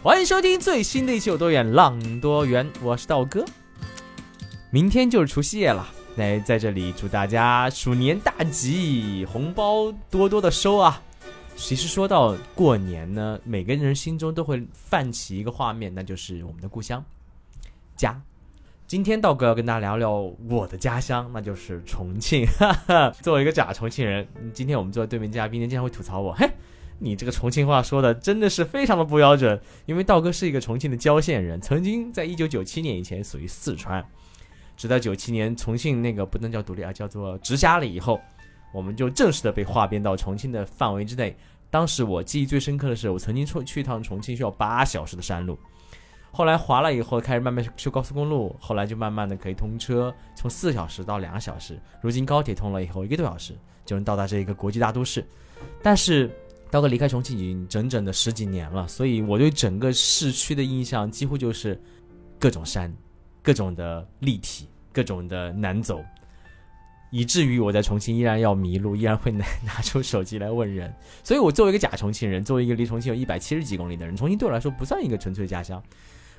欢迎收听最新的一期《有多远浪多远》，我是道哥。明天就是除夕夜了，来在这里祝大家鼠年大吉，红包多多的收啊！其实说到过年呢，每个人心中都会泛起一个画面，那就是我们的故乡家。今天道哥要跟大家聊聊我的家乡，那就是重庆。哈哈，作为一个假重庆人，今天我们坐在对面嘉宾经常会吐槽我，嘿。你这个重庆话说的真的是非常的不标准，因为道哥是一个重庆的郊县人，曾经在一九九七年以前属于四川，直到九七年重庆那个不能叫独立啊，叫做直辖了以后，我们就正式的被划编到重庆的范围之内。当时我记忆最深刻的是，我曾经出去一趟重庆需要八小时的山路，后来划了以后开始慢慢修高速公路，后来就慢慢的可以通车，从四小时到两个小时，如今高铁通了以后，一个多小时就能到达这一个国际大都市，但是。刀哥离开重庆已经整整的十几年了，所以我对整个市区的印象几乎就是各种山、各种的立体、各种的难走，以至于我在重庆依然要迷路，依然会拿拿出手机来问人。所以我作为一个假重庆人，作为一个离重庆有一百七十几公里的人，重庆对我来说不算一个纯粹的家乡。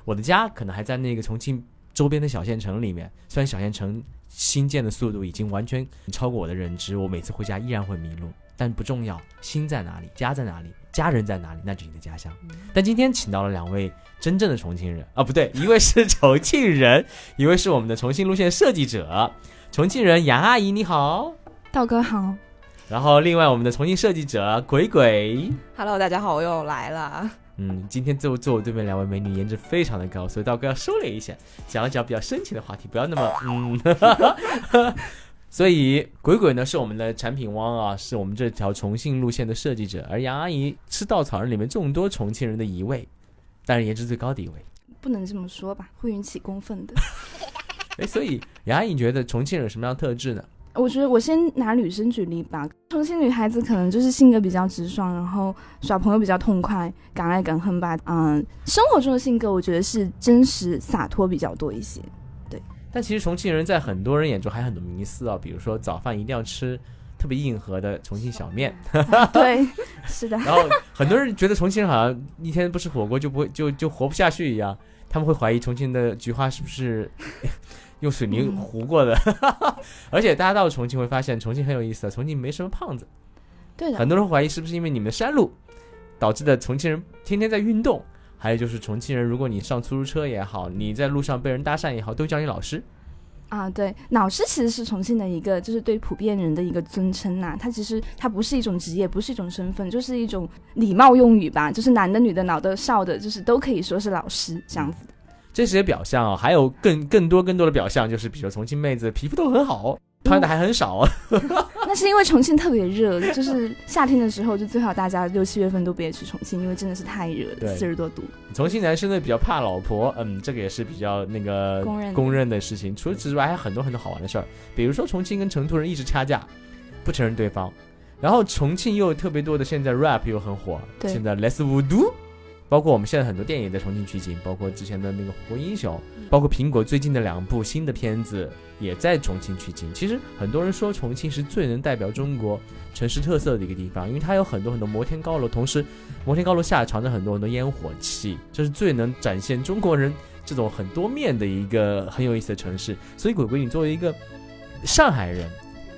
我的家可能还在那个重庆周边的小县城里面，虽然小县城新建的速度已经完全超过我的认知，我每次回家依然会迷路。但不重要，心在哪里，家在哪里，家人在哪里，那就是你的家乡。但今天请到了两位真正的重庆人啊，不对，一位是重庆人，一位是我们的重庆路线设计者，重庆人杨阿姨你好，道哥好。然后另外我们的重庆设计者鬼鬼，Hello，大家好，我又来了。嗯，今天坐坐我对面两位美女颜值非常的高，所以道哥要收敛一下，讲一讲比较深情的话题，不要那么嗯。所以鬼鬼呢是我们的产品汪啊，是我们这条重庆路线的设计者，而杨阿姨是稻草人里面众多重庆人的一位，当然颜值最高的一位。不能这么说吧，会引起公愤的。哎，所以杨阿姨觉得重庆人有什么样的特质呢？我觉得我先拿女生举例吧，重庆女孩子可能就是性格比较直爽，然后耍朋友比较痛快，敢爱敢恨吧。嗯，生活中的性格我觉得是真实洒脱比较多一些。但其实重庆人在很多人眼中还有很多迷思啊，比如说早饭一定要吃特别硬核的重庆小面。对，是的。然后很多人觉得重庆人好像一天不吃火锅就不会就就活不下去一样，他们会怀疑重庆的菊花是不是 用水泥糊过的。而且大家到了重庆会发现，重庆很有意思，重庆没什么胖子。对的。很多人怀疑是不是因为你们的山路导致的重庆人天天在运动。还有就是重庆人，如果你上出租车也好，你在路上被人搭讪也好，都叫你老师。啊，对，老师其实是重庆的一个，就是对普遍人的一个尊称呐。它其实它不是一种职业，不是一种身份，就是一种礼貌用语吧。就是男的、女的、老的、少的，就是都可以说是老师这样子的。这些表象啊，还有更更多更多的表象，就是比如重庆妹子皮肤都很好。穿的还很少啊，那是因为重庆特别热，就是夏天的时候就最好大家六七月份都别去重庆，因为真的是太热了，四十多度。重庆男生呢比较怕老婆，嗯，这个也是比较那个公认公认的事情。除此之外，还有很多很多好玩的事儿，比如说重庆跟成都人一直掐架，不承认对方。然后重庆又有特别多的，现在 rap 又很火，现在 less voodoo。包括我们现在很多电影在重庆取景，包括之前的那个《火锅英雄》，包括苹果最近的两部新的片子也在重庆取景。其实很多人说重庆是最能代表中国城市特色的一个地方，因为它有很多很多摩天高楼，同时摩天高楼下藏着很多很多烟火气，这是最能展现中国人这种很多面的一个很有意思的城市。所以鬼鬼，你作为一个上海人。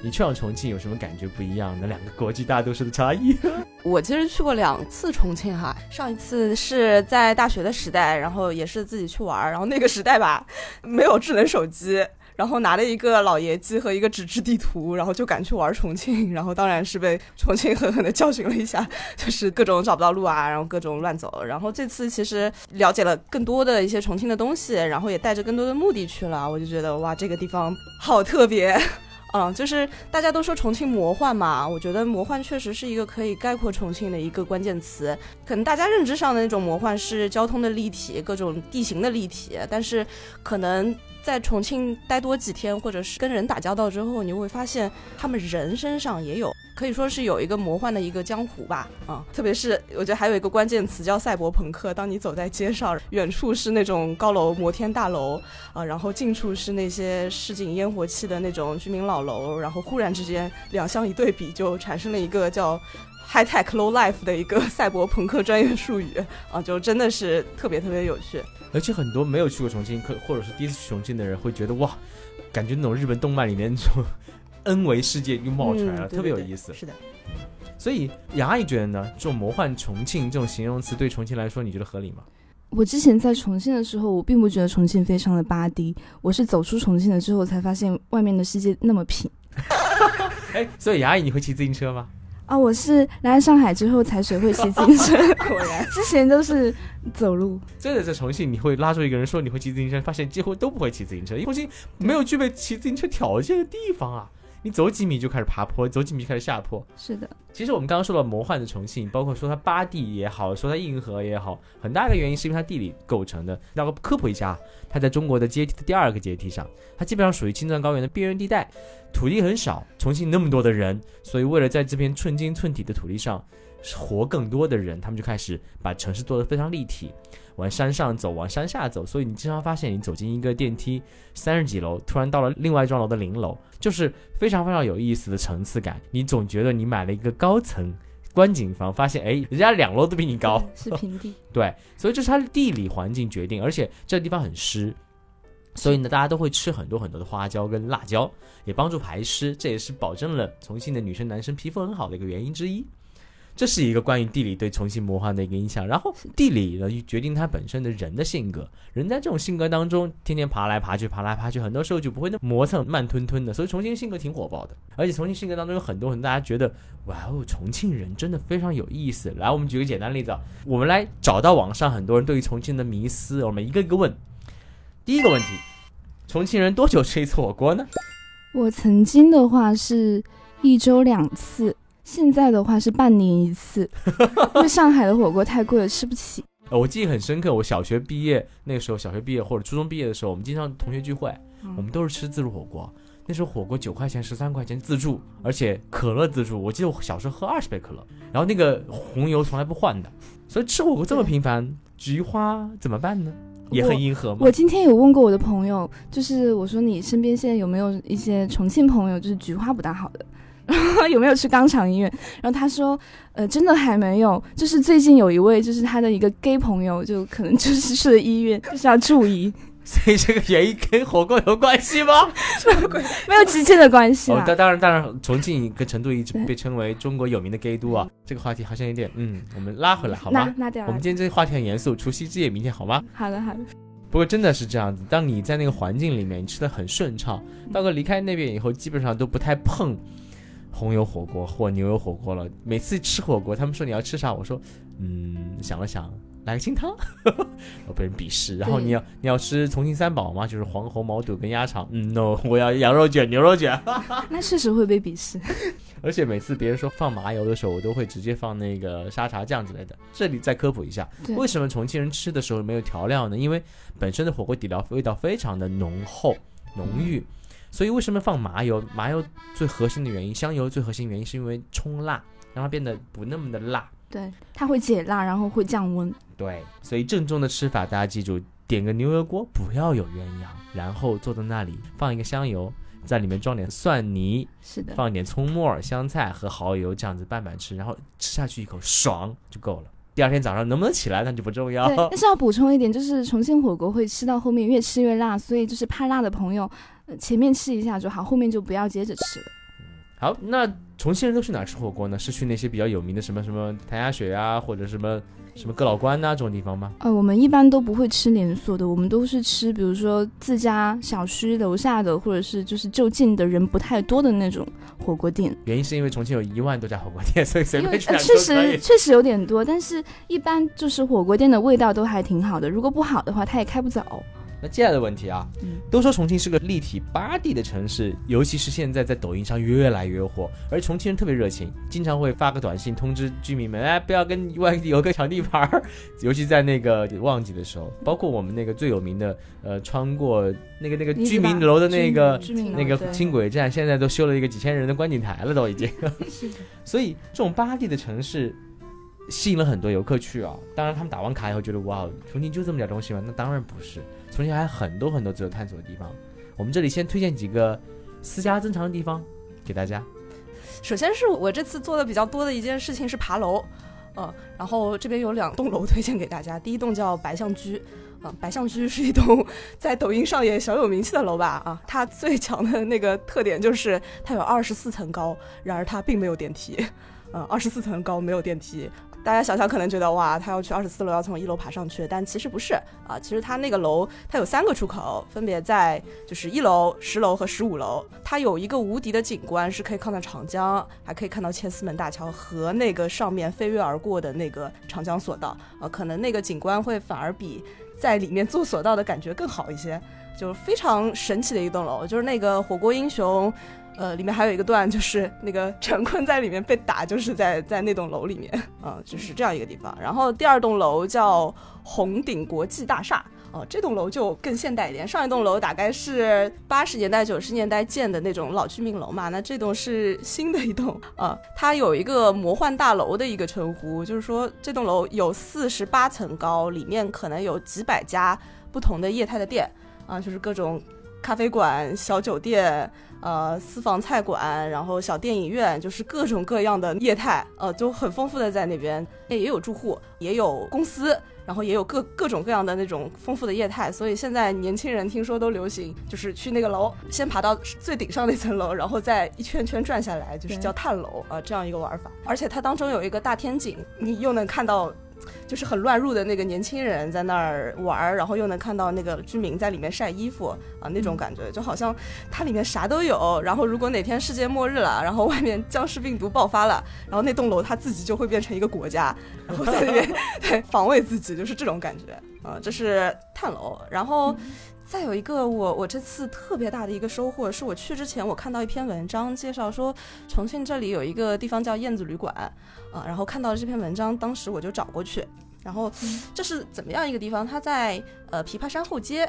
你去往重庆有什么感觉不一样的？两个国际大都市的差异。我其实去过两次重庆哈，上一次是在大学的时代，然后也是自己去玩儿，然后那个时代吧，没有智能手机，然后拿了一个老爷机和一个纸质地图，然后就赶去玩重庆，然后当然是被重庆狠狠的教训了一下，就是各种找不到路啊，然后各种乱走。然后这次其实了解了更多的一些重庆的东西，然后也带着更多的目的去了，我就觉得哇，这个地方好特别。嗯，就是大家都说重庆魔幻嘛，我觉得魔幻确实是一个可以概括重庆的一个关键词。可能大家认知上的那种魔幻是交通的立体，各种地形的立体，但是可能在重庆待多几天，或者是跟人打交道之后，你会发现他们人身上也有，可以说是有一个魔幻的一个江湖吧。啊、特别是我觉得还有一个关键词叫赛博朋克。当你走在街上，远处是那种高楼摩天大楼，啊，然后近处是那些市井烟火气的那种居民老楼，然后忽然之间两相一对比，就产生了一个叫 high tech low life 的一个赛博朋克专业术语啊，就真的是特别特别有趣。而且很多没有去过重庆，可或者是第一次去重庆的人会觉得哇，感觉那种日本动漫里面那种 N 维世界又冒出来了，嗯对特别有意思。是的，所以杨阿姨觉得呢，这种魔幻重庆这种形容词对重庆来说，你觉得合理吗？我之前在重庆的时候，我并不觉得重庆非常的巴低，我是走出重庆了之后才发现外面的世界那么平。哎，所以杨阿姨你会骑自行车吗？啊，我是来上海之后才学会骑自行车，果然。之前都是走路。真的在重庆，你会拉住一个人说你会骑自行车，发现几乎都不会骑自行车，因为重庆没有具备骑自行车条件的地方啊。你走几米就开始爬坡，走几米就开始下坡。是的，其实我们刚刚说到魔幻的重庆，包括说它八地也好，说它硬核也好，很大一个原因是因为它地理构成的。那个科普一下，它在中国的阶梯的第二个阶梯上，它基本上属于青藏高原的边缘地带，土地很少。重庆那么多的人，所以为了在这片寸金寸土的土地上活更多的人，他们就开始把城市做得非常立体，往山上走，往山下走。所以你经常发现，你走进一个电梯，三十几楼，突然到了另外一幢楼的零楼，就是非常非常有意思的层次感。你总觉得你买了一个高层观景房，发现哎，人家两楼都比你高。是 平地。对，所以这是它的地理环境决定，而且这个地方很湿，所以呢，大家都会吃很多很多的花椒跟辣椒，也帮助排湿，这也是保证了重庆的女生男生皮肤很好的一个原因之一。这是一个关于地理对重庆魔幻的一个影响，然后地理呢决定他本身的人的性格，人在这种性格当中，天天爬来爬去，爬来爬去，很多时候就不会那么磨蹭、慢吞吞的，所以重庆性格挺火爆的，而且重庆性格当中有很多很多大家觉得，哇哦，重庆人真的非常有意思。来，我们举个简单例子啊，我们来找到网上很多人对于重庆的迷思，我们一个一个问。第一个问题，重庆人多久吃一次火锅呢？我曾经的话是一周两次，现在的话是半年一次，因为上海的火锅太贵了，吃不起。呃我记忆很深刻，我小学毕业那个时候，小学毕业或者初中毕业的时候，我们经常同学聚会，我们都是吃自助火锅。那时候火锅九块钱、十三块钱自助，而且可乐自助。我记得我小时候喝二十杯可乐，然后那个红油从来不换的。所以吃火锅这么频繁，菊花怎么办呢？也很硬核吗我？今天有问过我的朋友，就是我说你身边现在有没有一些重庆朋友，就是菊花不大好的，有没有去肛肠医院？然后他说，呃，真的还没有，就是最近有一位，就是他的一个 gay 朋友，就可能就是去了医院，就是要注意，所以这个原因跟火锅有关系吗？没有直接的关系哦，啦。当当然当然，重庆跟成都一直被称为中国有名的 gay 都啊。这个话题好像有点，嗯，我们拉回来好吗？那那掉我们。今天这个话题很严肃，除夕之夜明天好吗？好的好的，不过真的是这样子，当你在那个环境里面，你吃的很顺畅，到个离开那边以后，基本上都不太碰红油火锅或牛油火锅了。每次吃火锅，他们说你要吃啥，我说嗯，想了想，来个清汤，我被人鄙视。然后你要你要吃重庆三宝吗？就是黄喉、毛肚跟鸭肠。嗯，no，我要羊肉卷、牛肉卷。那确实会被鄙视。而且每次别人说放麻油的时候，我都会直接放那个沙茶酱之类的。这里再科普一下，为什么重庆人吃的时候没有调料呢？因为本身的火锅底料味道非常的浓厚浓郁，所以为什么放麻油？麻油最核心的原因，香油最核心原因是因为冲辣，让它变得不那么的辣。对，它会解辣，然后会降温。对，所以正宗的吃法，大家记住，点个牛油锅，不要有鸳鸯，然后坐在那里放一个香油，在里面装点蒜泥，是的，放一点葱末、香菜和蚝油，这样子拌拌吃，然后吃下去一口爽就够了。第二天早上能不能起来那就不重要。对，但是要补充一点，就是重庆火锅会吃到后面越吃越辣，所以就是怕辣的朋友，呃，前面吃一下就好，后面就不要接着吃了。好，那重庆人都去哪儿吃火锅呢？是去那些比较有名的什么什么谭鸭血啊，或者什么什么哥老关呐、这种地方吗？呃，我们一般都不会吃连锁的，我们都是吃，比如说自家小区楼下的，或者是就是就近的人不太多的那种火锅店。原因是因为重庆有一万多家火锅店，所以随便去哪呃确实。确实有点多，但是一般就是火锅店的味道都还挺好的，如果不好的话，它也开不走。那接下来的问题啊，嗯都说重庆是个立体八 D 的城市，尤其是现在在抖音上越来越火，而重庆人特别热情，经常会发个短信通知居民们，哎，不要跟外地游客抢地盘儿，尤其在那个旺季的时候，包括我们那个最有名的，呃，穿过那个那个居民楼的那个那个轻轨站，现在都修了一个几千人的观景台了，都已经。是 所以这种八 D 的城市吸引了很多游客去啊。当然，他们打完卡以后觉得哇，重庆就这么点东西吗？那当然不是，重庆还有很多很多值得探索的地方。我们这里先推荐几个私家珍藏的地方给大家。首先是我这次做的比较多的一件事情是爬楼，嗯，然后这边有两栋楼推荐给大家，第一栋叫白象居。啊，白象居是一栋在抖音上也小有名气的楼吧？啊，它最强的那个特点就是它有二十四层高，然而它并没有电梯。嗯，二十四层高没有电梯，大家想想可能觉得哇，他要去二十四楼，要从一楼爬上去，但其实不是啊。其实它那个楼它有三个出口，分别在就是一楼、十楼和十五楼。它有一个无敌的景观，是可以看到长江，还可以看到千厮门大桥和那个上面飞跃而过的那个长江索道啊。可能那个景观会反而比在里面坐索道的感觉更好一些，就是非常神奇的一栋楼，就是那个火锅英雄。呃，里面还有一个段，就是那个陈坤在里面被打，就是在在那栋楼里面，啊、就是这样一个地方。然后第二栋楼叫红顶国际大厦，哦、这栋楼就更现代一点。上一栋楼大概是八十年代、九十年代建的那种老居民楼嘛，那这栋是新的一栋啊、它有一个魔幻大楼的一个称呼，就是说这栋楼有四十八层高，里面可能有几百家不同的业态的店啊、就是各种咖啡馆、小酒店。呃，私房菜馆，然后小电影院，就是各种各样的业态，呃，都很丰富的在那边，也有住户，也有公司，然后也有各各种各样的那种丰富的业态，所以现在年轻人听说都流行，就是去那个楼，先爬到最顶上那层楼，然后再一圈圈转下来，就是叫探楼啊、这样一个玩法。而且它当中有一个大天井，你又能看到。就是很乱入的那个年轻人在那儿玩儿，然后又能看到那个居民在里面晒衣服啊，那种感觉就好像它里面啥都有。然后如果哪天世界末日了，然后外面 僵尸病毒爆发了，然后那栋楼它自己就会变成一个国家，然后在那边对防卫自己，就是这种感觉啊。这是探楼，然后。再有一个我我这次特别大的一个收获，是我去之前我看到一篇文章介绍说，重庆这里有一个地方叫燕子旅馆，啊，然后看到了这篇文章，当时我就找过去，然后这是怎么样一个地方？它在呃琵琶山后街，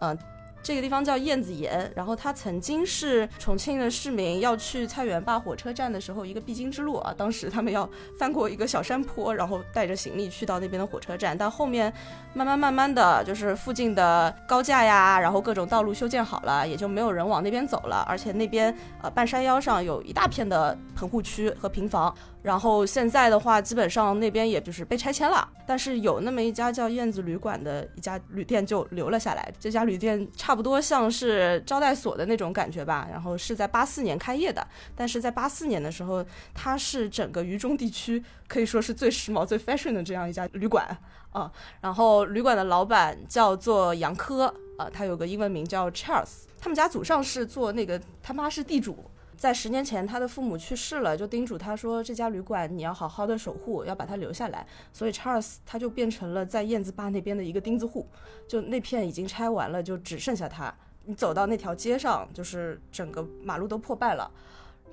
呃。这个地方叫燕子岩，然后它曾经是重庆的市民要去菜园坝火车站的时候一个必经之路啊。当时他们要翻过一个小山坡，然后带着行李去到那边的火车站，但后面慢慢慢慢的就是附近的高架呀，然后各种道路修建好了，也就没有人往那边走了。而且那边呃半山腰上有一大片的棚户区和平房，然后现在的话基本上那边也就是被拆迁了，但是有那么一家叫燕子旅馆的一家旅店就留了下来。这家旅店差不多像是招待所的那种感觉吧，然后是在八四年开业的，但是在八四年的时候，它是整个渝中地区可以说是最时髦、最 fashion 的这样一家旅馆啊。然后旅馆的老板叫做杨科啊，他有个英文名叫 Charles，他们家祖上是做那个，他妈是地主。在十年前，他的父母去世了，就叮嘱他说：“这家旅馆你要好好的守护，要把它留下来。”所以 Charles 他就变成了在燕子坝那边的一个钉子户，就那片已经拆完了，就只剩下他。你走到那条街上，就是整个马路都破败了。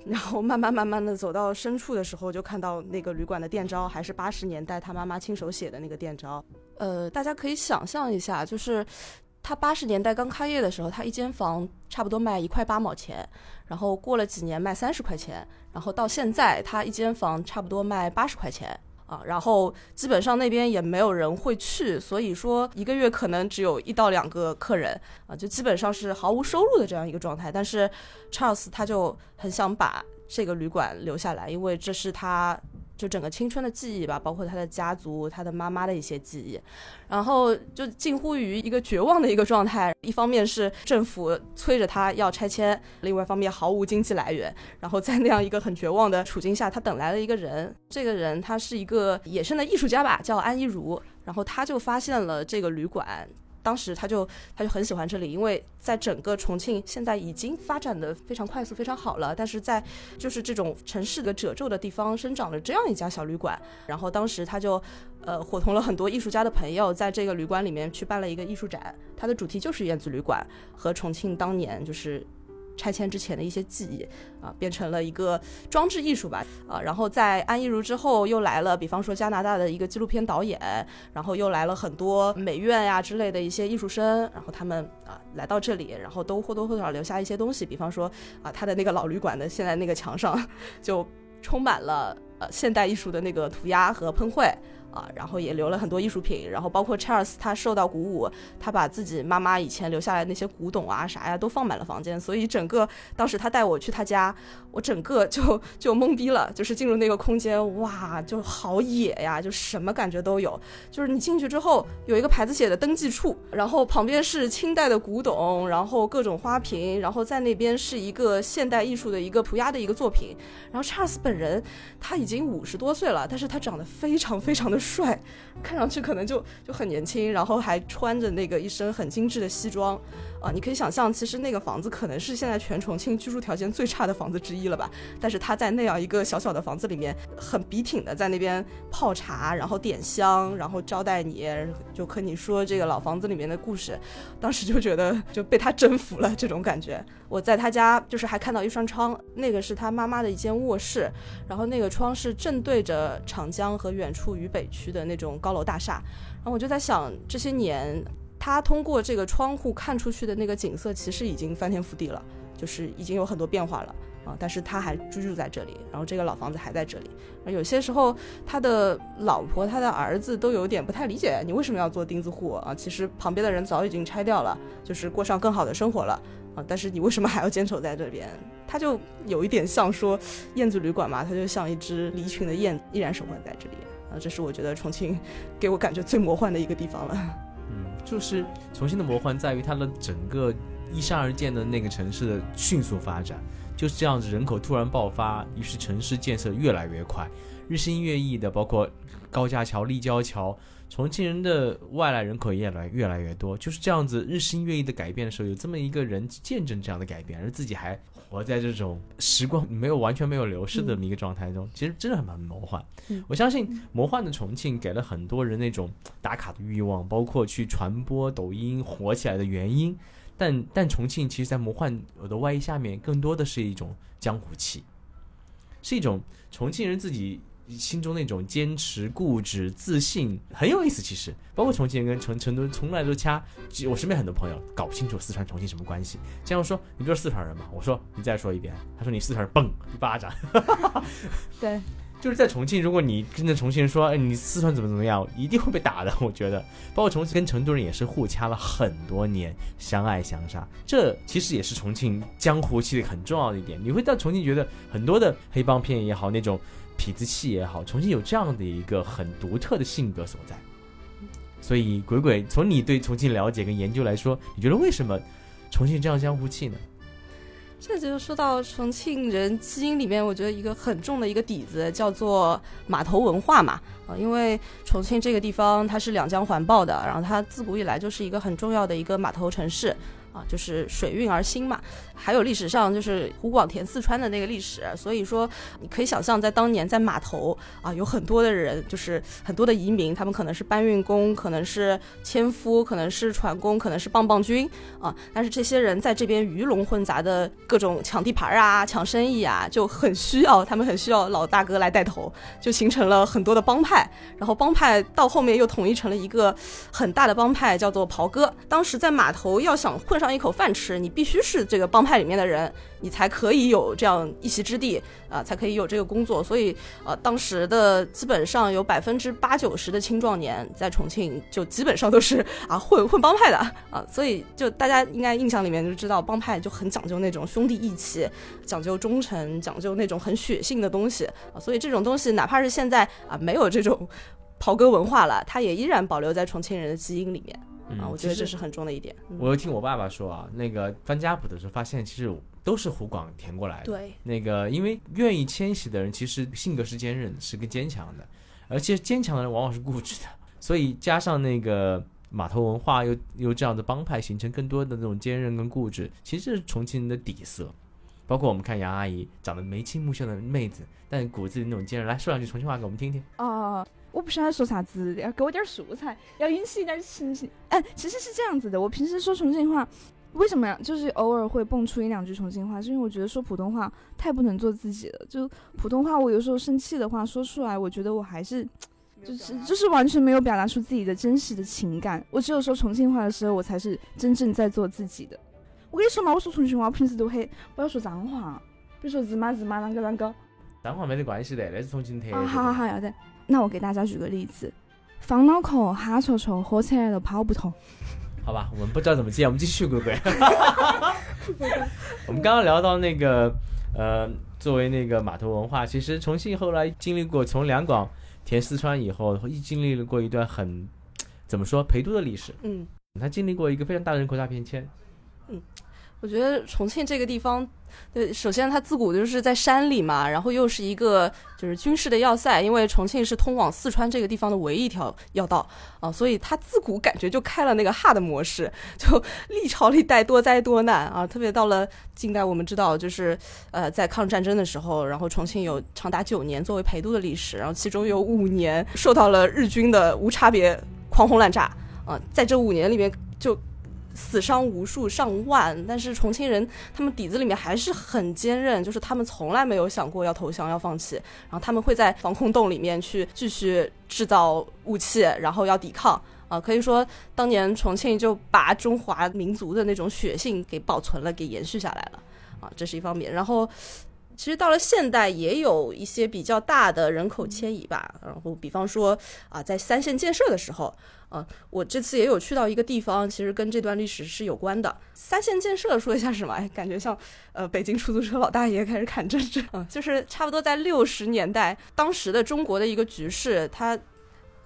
然后慢慢慢慢的走到深处的时候，就看到那个旅馆的店招还是八十年代他妈妈亲手写的那个店招。呃，大家可以想象一下，就是他八十年代刚开业的时候，他一间房差不多卖一块八毛钱，然后过了几年卖三十块钱，然后到现在他一间房差不多卖八十块钱。啊，然后基本上那边也没有人会去，所以说一个月可能只有一到两个客人啊，就基本上是毫无收入的这样一个状态。但是 Charles 他就很想把这个旅馆留下来，因为这是他就整个青春的记忆吧，包括他的家族、他的妈妈的一些记忆，然后就近乎于一个绝望的一个状态。一方面是政府催着他要拆迁，另外一方面毫无经济来源。然后在那样一个很绝望的处境下，他等来了一个人，这个人他是一个野生的艺术家吧，叫安一如。然后他就发现了这个旅馆。当时他就他就很喜欢这里，因为在整个重庆现在已经发展的非常快速、非常好了，但是在就是这种城市的褶皱的地方生长了这样一家小旅馆，然后当时他就呃伙同了很多艺术家的朋友，在这个旅馆里面去办了一个艺术展，它的主题就是燕子旅馆和重庆当年就是。拆迁之前的一些记忆啊，变成了一个装置艺术吧啊。然后在安逸如之后，又来了，比方说加拿大的一个纪录片导演，然后又来了很多美院呀之类的一些艺术生，然后他们啊来到这里，然后都或多或少留下一些东西，比方说啊他的那个老旅馆的现在那个墙上 就充满了呃现代艺术的那个涂鸦和喷绘。啊，然后也留了很多艺术品，然后包括 Charles 他受到鼓舞，他把自己妈妈以前留下来那些古董啊啥呀都放满了房间，所以整个当时他带我去他家，我整个就就懵逼了，就是进入那个空间，哇，就好野呀，就什么感觉都有，就是你进去之后有一个牌子写的登记处，然后旁边是清代的古董，然后各种花瓶，然后在那边是一个现代艺术的一个涂鸦的一个作品，然后 Charles 本人他已经五十多岁了，但是他长得非常非常的。帅，看上去可能就就很年轻，然后还穿着那个一身很精致的西装，啊，你可以想象，其实那个房子可能是现在全重庆居住条件最差的房子之一了吧？但是他在那样一个小小的房子里面，很笔挺的在那边泡茶，然后点香，然后招待你，就和你说这个老房子里面的故事，当时就觉得就被他征服了这种感觉。我在他家就是还看到一扇窗，那个是他妈妈的一间卧室，然后那个窗是正对着长江和远处渝北区的那种高楼大厦，然后我就在想，这些年他通过这个窗户看出去的那个景色，其实已经翻天覆地了，就是已经有很多变化了啊，但是他还居住在这里，然后这个老房子还在这里，有些时候他的老婆、他的儿子都有点不太理解，你为什么要做钉子户啊？其实旁边的人早已经拆掉了，就是过上更好的生活了。啊！但是你为什么还要坚守在这边？他就有一点像说燕子旅馆嘛，它就像一只离群的燕，依然生活在这里。啊，这是我觉得重庆给我感觉最魔幻的一个地方了。就是重庆的魔幻在于它的整个依山而建的那个城市的迅速发展，就是这样子，人口突然爆发，于是城市建设越来越快，日新月异的，包括高架桥、立交桥。重庆人的外来人口也来越来越多，就是这样子日新月异的改变的时候，有这么一个人见证这样的改变，而自己还活在这种时光没有完全没有流逝的这么一个状态中，其实真的很蛮魔幻。我相信魔幻的重庆给了很多人那种打卡的欲望，包括去传播抖音火起来的原因。但但重庆其实，在魔幻的外衣下面，更多的是一种江湖气，是一种重庆人自己。心中那种坚持、固执、自信很有意思。其实，包括重庆人跟成成都从来都掐。我身边很多朋友搞不清楚四川、重庆什么关系。这样说，你不是四川人吗？我说你再说一遍。他说你四川人，嘣一巴掌。对，就是在重庆，如果你跟着重庆人说，哎，你四川怎么怎么样，一定会被打的。我觉得，包括重庆跟成都人也是互掐了很多年，相爱相杀。这其实也是重庆江湖气的很重要的一点。你会到重庆觉得很多的黑帮片也好，那种。痞子气也好，重庆有这样的一个很独特的性格所在，所以鬼鬼从你对重庆了解跟研究来说，你觉得为什么重庆这样江湖气呢？这就说到重庆人基因里面，我觉得一个很重的一个底子叫做码头文化嘛啊，因为重庆这个地方它是两江环抱的，然后它自古以来就是一个很重要的一个码头城市。啊，就是水运而兴嘛，还有历史上就是湖广填四川的那个历史，所以说你可以想象，在当年在码头啊，有很多的人，就是很多的移民，他们可能是搬运工，可能是纤夫，可能是船工，可能是棒棒军啊，但是这些人在这边鱼龙混杂的各种抢地盘啊、抢生意啊，就很需要他们很需要老大哥来带头，就形成了很多的帮派，然后帮派到后面又统一成了一个很大的帮派，叫做袍哥。当时在码头要想混。上一口饭吃，你必须是这个帮派里面的人，你才可以有这样一席之地啊，才可以有这个工作。所以，呃，当时的基本上有百分之八九十的青壮年在重庆，就基本上都是啊混混帮派的啊。所以，就大家应该印象里面就知道，帮派就很讲究那种兄弟义气，讲究忠诚，讲究那种很血性的东西啊。所以，这种东西哪怕是现在啊没有这种 袍哥文化了，它也依然保留在重庆人的基因里面。啊，我觉得这是很重的一点。我又听我爸爸说啊，那个翻家谱的时候发现，其实都是湖广填过来的。对，那个因为愿意迁徙的人，其实性格是坚韧，是个坚强的，而且坚强的人往往是固执的。所以加上那个码头文化又又这样的帮派形成更多的那种坚韧跟固执，其实这是重庆人的底色。包括我们看杨阿姨长得眉清目秀的妹子，但骨子里那种坚韧。来说两句重庆话给我们听听。哦，我不晓得说啥子，要给我点素材，要引起一点情绪。哎，其实是这样子的，我平时说重庆话，为什么呀？就是偶尔会蹦出一两句重庆话，是因为我觉得说普通话太不能做自己了。就普通话，我有时候生气的话说出来，我觉得我还是就是就是完全没有表达出自己的真实的情感。我只有说重庆话的时候，我才是真正在做自己的。我跟你说嘛，我说重庆话，我平时都很不要说脏话，比如说日妈日妈啷个啷个。脏话没得关系的，那是重庆特啊，好好好，要得。那我给大家举个例子，方脑壳，哈戳戳，火车来都跑不通。好吧，我们不知道怎么接，我们继续，贵贵。我们刚刚聊到那个，呃，作为那个码头文化，其实重庆后来经历过从两广填四川以后，一经历了过一段很怎么说陪都的历史。嗯，它经历过一个非常大的人口大变迁。嗯，我觉得重庆这个地方。对，首先它自古就是在山里嘛，然后又是一个就是军事的要塞，因为重庆是通往四川这个地方的唯一一条要道啊，所以它自古感觉就开了那个 hard 模式，就历朝历代多灾多难啊，特别到了近代，我们知道就是呃在抗日战争的时候，然后重庆有长达九年作为陪都的历史，然后其中有五年受到了日军的无差别狂轰滥炸啊，在这五年里面就。死伤无数上万，但是重庆人他们底子里面还是很坚韧，就是他们从来没有想过要投降要放弃，然后他们会在防空洞里面去继续制造武器，然后要抵抗啊，可以说当年重庆就把中华民族的那种血性给保存了，给延续下来了啊，这是一方面。然后其实到了现代也有一些比较大的人口迁移吧，然后比方说啊，在三线建设的时候。啊，我这次也有去到一个地方，其实跟这段历史是有关的。三线建设说一下什么？哎，感觉像呃北京出租车老大爷开始砍政治。嗯，就是差不多在六十年代，当时的中国的一个局势，它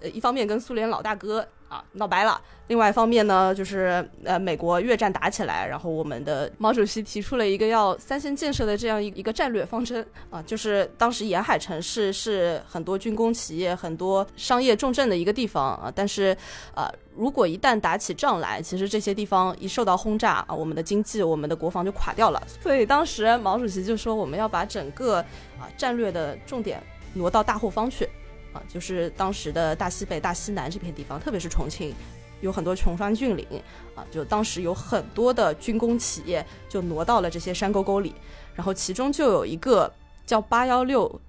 呃一方面跟苏联老大哥。啊，闹掰了。另外一方面呢，就是呃，美国越战打起来，然后我们的毛主席提出了一个要三线建设的这样一一个战略方针啊，就是当时沿海城市是很多军工企业、很多商业重镇的一个地方啊。但是啊，如果一旦打起仗来，其实这些地方一受到轰炸啊，我们的经济、我们的国防就垮掉了。所以当时毛主席就说，我们要把整个啊战略的重点挪到大后方去。啊，就是当时的大西北、大西南这片地方，特别是重庆，有很多穷山峻岭啊，就当时有很多的军工企业就挪到了这些山沟沟里，然后其中就有一个叫八幺六。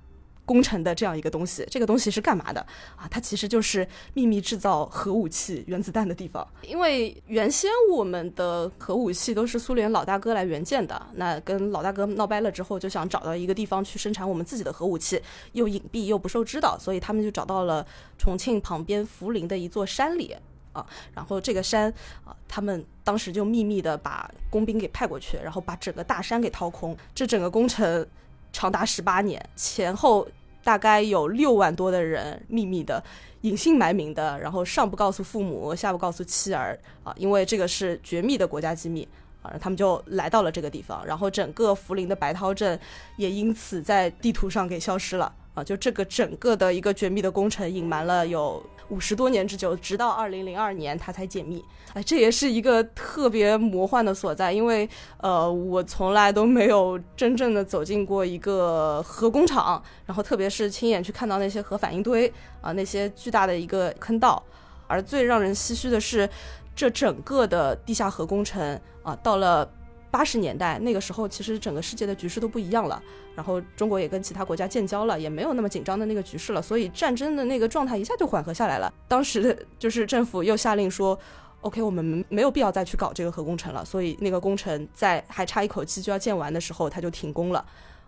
工程的这样一个东西，这个东西是干嘛的啊？它其实就是秘密制造核武器、原子弹的地方。因为原先我们的核武器都是苏联老大哥来援建的，那跟老大哥闹掰了之后，就想找到一个地方去生产我们自己的核武器，又隐蔽又不受知道，所以他们就找到了重庆旁边涪陵的一座山里啊。然后这个山啊，他们当时就秘密的把工兵给派过去，然后把整个大山给掏空。这整个工程。长达十八年，前后大概有六万多的人秘密的、隐姓埋名的，然后上不告诉父母，下不告诉妻儿啊，因为这个是绝密的国家机密啊，他们就来到了这个地方，然后整个涪陵的白涛镇也因此在地图上给消失了。啊，就这个整个的一个绝密的工程隐瞒了有。五十多年之久，直到二零零二年它才解密。哎，这也是一个特别魔幻的所在，因为呃，我从来都没有真正的走进过一个核工厂，然后特别是亲眼去看到那些核反应堆啊，那些巨大的一个坑道。而最让人唏嘘的是，这整个的地下核工程啊，到了。八十年代那个时候，其实整个世界的局势都不一样了，然后中国也跟其他国家建交了，也没有那么紧张的那个局势了，所以战争的那个状态一下就缓和下来了。当时就是政府又下令说，OK，我们没有必要再去搞这个核工程了，所以那个工程在还差一口气就要建完的时候，它就停工了。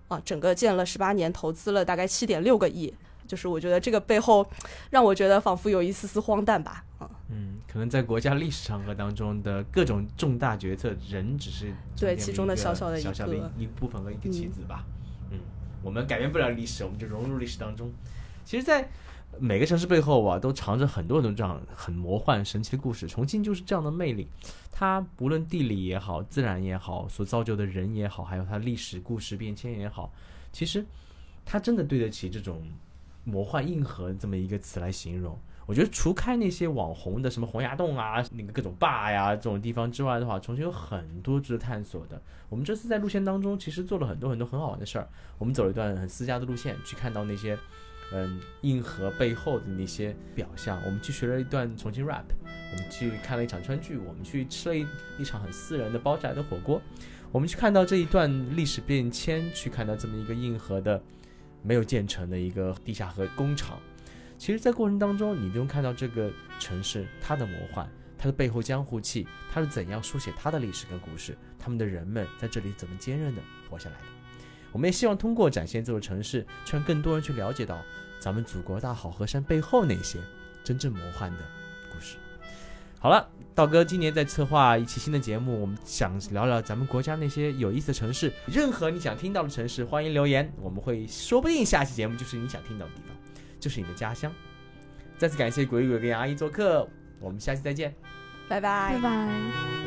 啊，整个建了十八年，投资了大概七点六个亿。就是我觉得这个背后，让我觉得仿佛有一丝丝荒诞吧，啊，嗯，可能在国家历史长河当中的各种重大决策，人只是对其中的小小的小小的一部分和一个棋子吧，嗯，我们改变不了历史，我们就融入历史当中。其实，在每个城市背后啊，都藏着很多很多这样很魔幻神奇的故事。重庆就是这样的魅力，它不论地理也好，自然也好，所造就的人也好，还有它历史故事变迁也好，其实它真的对得起这种。魔幻硬核这么一个词来形容，我觉得除开那些网红的什么洪崖洞啊、那个各种坝呀这种地方之外的话，重庆有很多值得探索的。我们这次在路线当中，其实做了很多很多很好玩的事儿。我们走了一段很私家的路线，去看到那些嗯硬核背后的那些表象。我们去学了一段重庆 rap，我们去看了一场川剧，我们去吃了一一场很私人的包宅的火锅。我们去看到这一段历史变迁，去看到这么一个硬核的没有建成的一个地下河工厂。其实，在过程当中，你都能看到这个城市它的魔幻，它的背后江湖气，它是怎样书写它的历史跟故事，他们的人们在这里怎么坚韧的活下来的。我们也希望通过展现这座城市，让更多人去了解到咱们祖国大好河山背后那些真正魔幻的故事。好了，道哥今年在策划一期新的节目，我们想聊聊咱们国家那些有意思的城市。任何你想听到的城市，欢迎留言，我们会说不定下期节目就是你想听到的地方。就是你的家乡。再次感谢鬼鬼跟阿姨做客，我们下期再见。拜拜拜拜。